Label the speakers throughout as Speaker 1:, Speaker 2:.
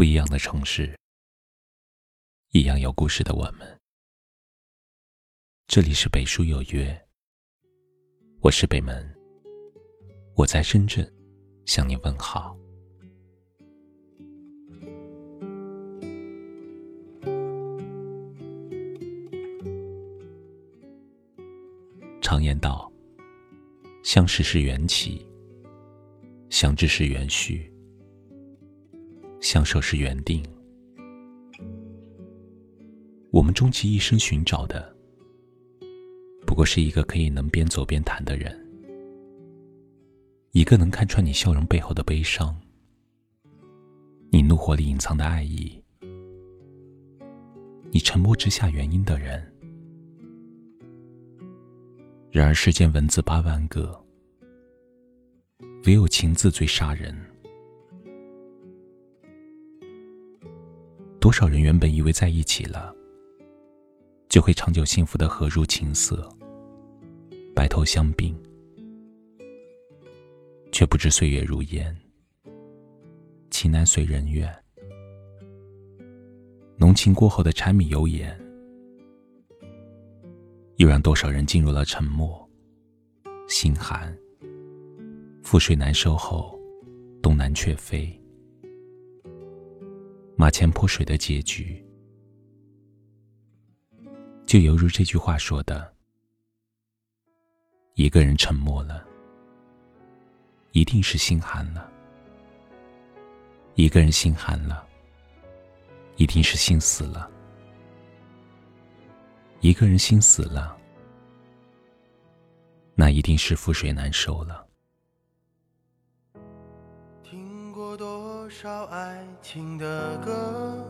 Speaker 1: 不一样的城市，一样有故事的我们。这里是北书有约，我是北门，我在深圳向你问好。常言道：相识是缘起，相知是缘续。相守是缘定，我们终其一生寻找的，不过是一个可以能边走边谈的人，一个能看穿你笑容背后的悲伤，你怒火里隐藏的爱意，你沉默之下原因的人。然而世间文字八万个，唯有情字最杀人。多少人原本以为在一起了，就会长久幸福的合入情色，白头相并，却不知岁月如烟，情难随人愿。浓情过后的柴米油盐，又让多少人进入了沉默，心寒。覆水难收后，东南却飞。马前泼水的结局，就犹如这句话说的：“一个人沉默了，一定是心寒了；一个人心寒了，一定是心死了；一个人心死了，那一定是覆水难收了。”
Speaker 2: 少爱情的歌，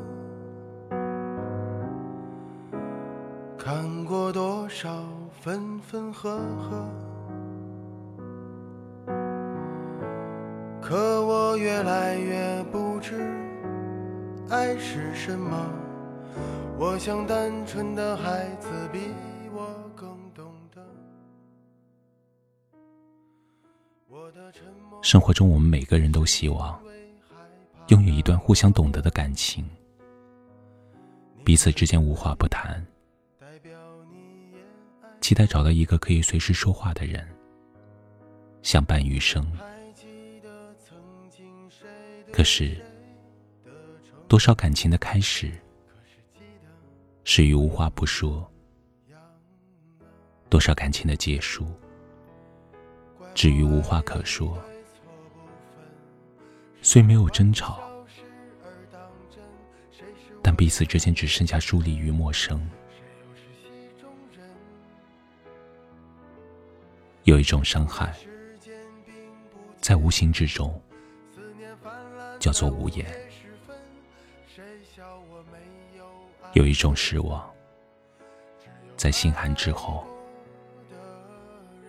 Speaker 2: 看过多少分分合合，可我越来越不知爱是什么。我想单纯的孩子比我更懂得。
Speaker 1: 生活中，我们每个人都希望。拥有一段互相懂得的感情，彼此之间无话不谈，期待找到一个可以随时说话的人，相伴余生。可是，多少感情的开始，始于无话不说；多少感情的结束，止于无话可说。虽没有争吵，但彼此之间只剩下疏离与陌生。有一种伤害，在无形之中，叫做无言；有一种失望，在心寒之后，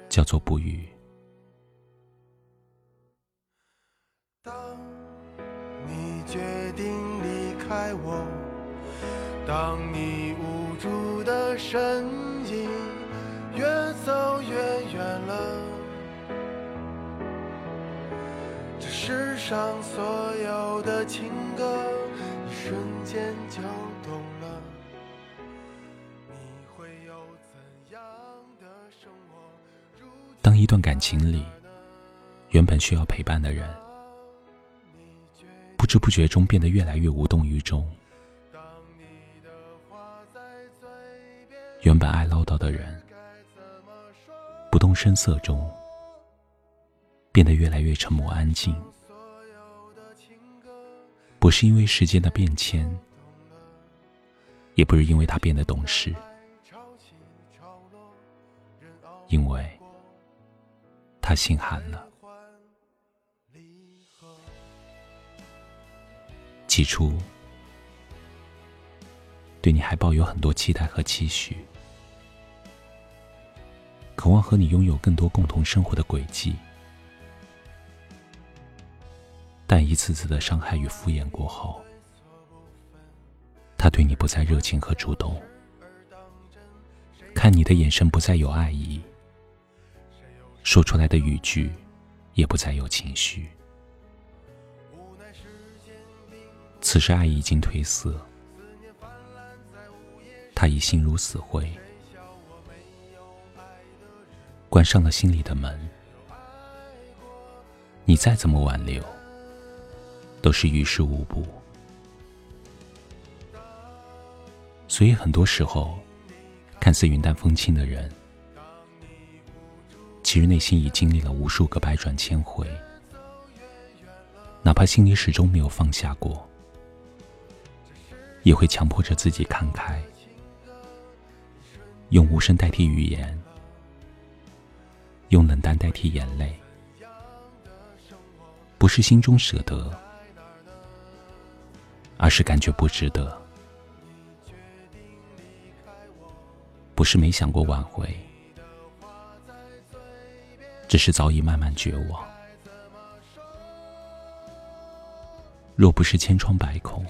Speaker 1: 叫做不语。
Speaker 2: 决定离开我，当你无助的身影越走越远了，这世上所有的情歌，一瞬间就懂了。你会有怎样的生活？
Speaker 1: 当一段感情里，原本需要陪伴的人。不知不觉中变得越来越无动于衷。原本爱唠叨的人，不动声色中变得越来越沉默安静。不是因为时间的变迁，也不是因为他变得懂事，因为他心寒了。起初，对你还抱有很多期待和期许，渴望和你拥有更多共同生活的轨迹。但一次次的伤害与敷衍过后，他对你不再热情和主动，看你的眼神不再有爱意，说出来的语句也不再有情绪。此时爱已经褪色，他已心如死灰，关上了心里的门。你再怎么挽留，都是于事无补。所以很多时候，看似云淡风轻的人，其实内心已经历了无数个百转千回。哪怕心里始终没有放下过，也会强迫着自己看开，用无声代替语言，用冷淡代替眼泪。不是心中舍得，而是感觉不值得；不是没想过挽回，只是早已慢慢绝望。若不是千疮百孔，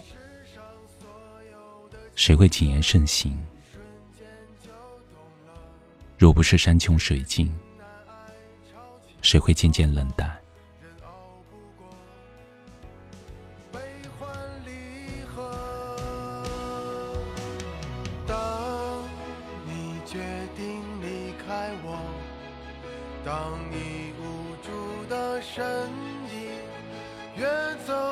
Speaker 1: 谁会谨言慎行？若不是山穷水尽，谁会渐渐冷淡？
Speaker 2: 当你决定离开我，当你无助的身影。越走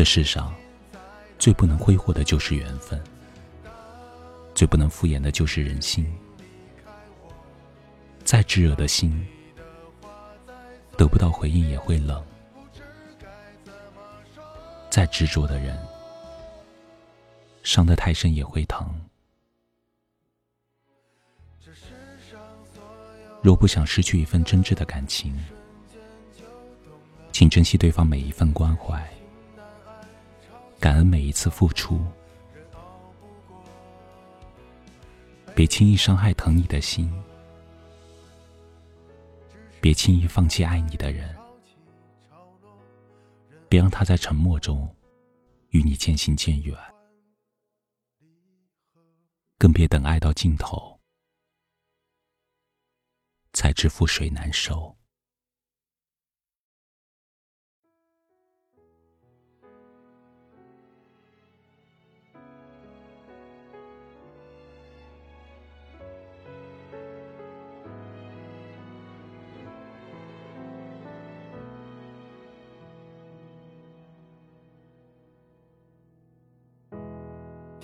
Speaker 2: 这世上
Speaker 1: 最不能挥霍的就是缘分，最不能敷衍的就是人心。再炙热的心，得不到回应也会冷。再执着的人，伤得太深也会疼。若不想失去一份真挚的感情，请珍惜对方每一份关怀，感恩每一次付出，别轻易伤害疼你的心，别轻易放弃爱你的人。别让他在沉默中与你渐行渐远，更别等爱到尽头才知覆水难收。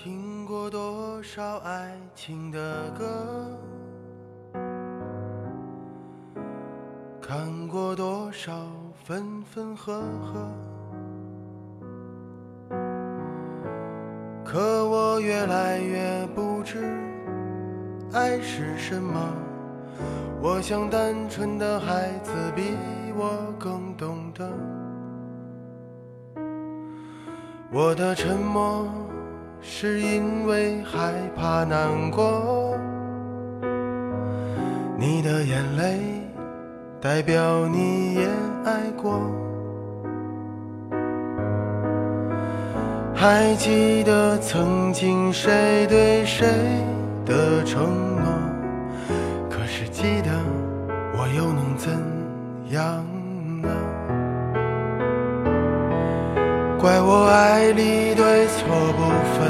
Speaker 2: 听过多少爱情的歌，看过多少分分合合，可我越来越不知爱是什么。我想单纯的孩子比我更懂得，我的沉默。是因为害怕难过，你的眼泪代表你也爱过。还记得曾经谁对谁的承诺？可是记得我又能怎样呢？怪我爱你对错不分，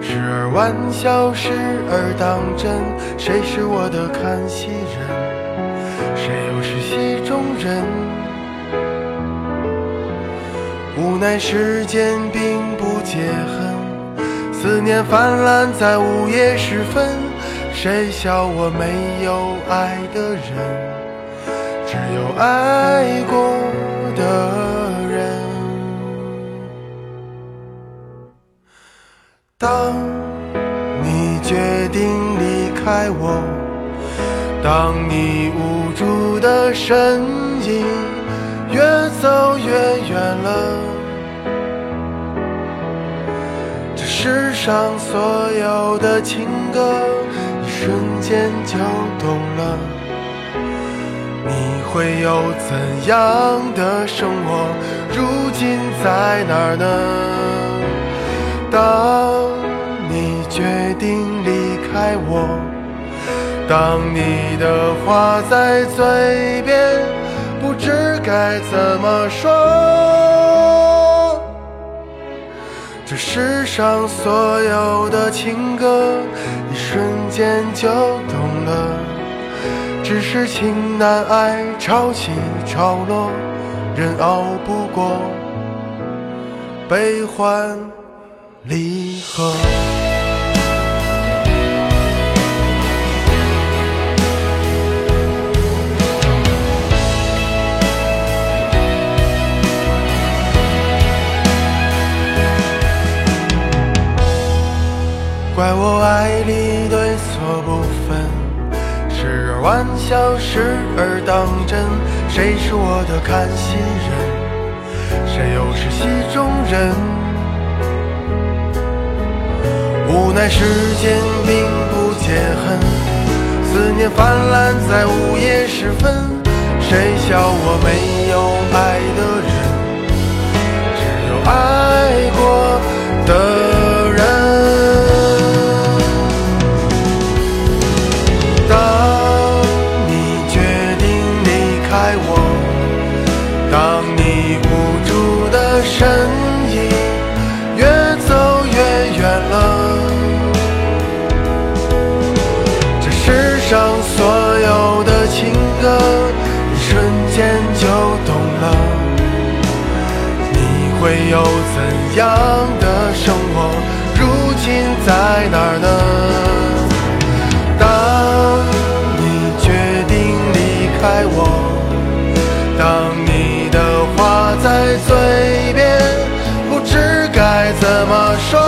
Speaker 2: 时而玩笑，时而当真。谁是我的看戏人，谁又是戏中人？无奈时间并不解恨，思念泛滥在午夜时分。谁笑我没有爱的人，只有爱过的。开我，当你无助的身影越走越远了，这世上所有的情歌，一瞬间就懂了。你会有怎样的生活？如今在哪儿呢？当你决定离开我，当你的话在嘴边，不知该怎么说。这世上所有的情歌，一瞬间就懂了。只是情难挨，潮起潮落，人熬不过悲欢离合。怪我爱里对错不分，时而玩笑，时而当真。谁是我的看心人？谁又是戏中人？无奈世间并不解恨，思念泛滥在午夜时分。谁笑我没有爱有怎样的生活？如今在哪儿呢？当你决定离开我，当你的话在嘴边，不知该怎么说。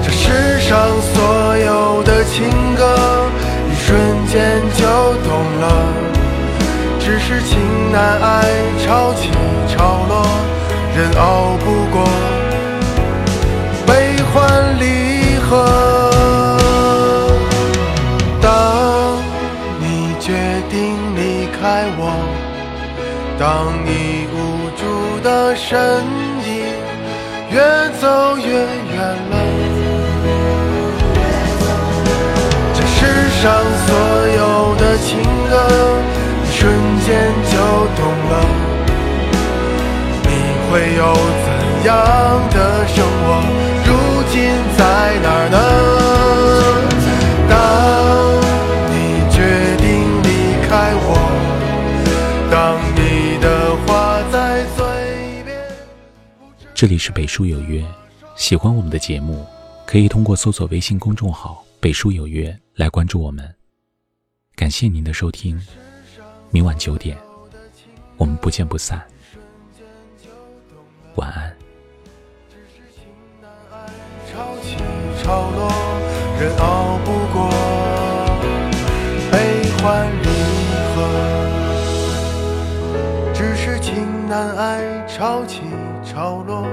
Speaker 2: 这世上所有的情歌，一瞬间就懂了。只是情难挨，熬不过悲欢离合。当你决定离开我，当你无助的身影越走越远了，这世上所有的情歌，一瞬间就懂。会有怎样的生活？如今在哪儿呢？当你决定离开我，当你的话在嘴边。
Speaker 1: 这里是北书有约，喜欢我们的节目，可以通过搜索微信公众号“北书有约”来关注我们。感谢您的收听，明晚九点，我们不见不散。晚安。
Speaker 2: 潮起潮落，人熬不过悲欢离合。只是情难挨，潮起潮落，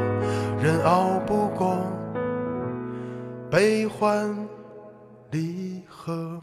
Speaker 2: 人熬不过悲欢离合。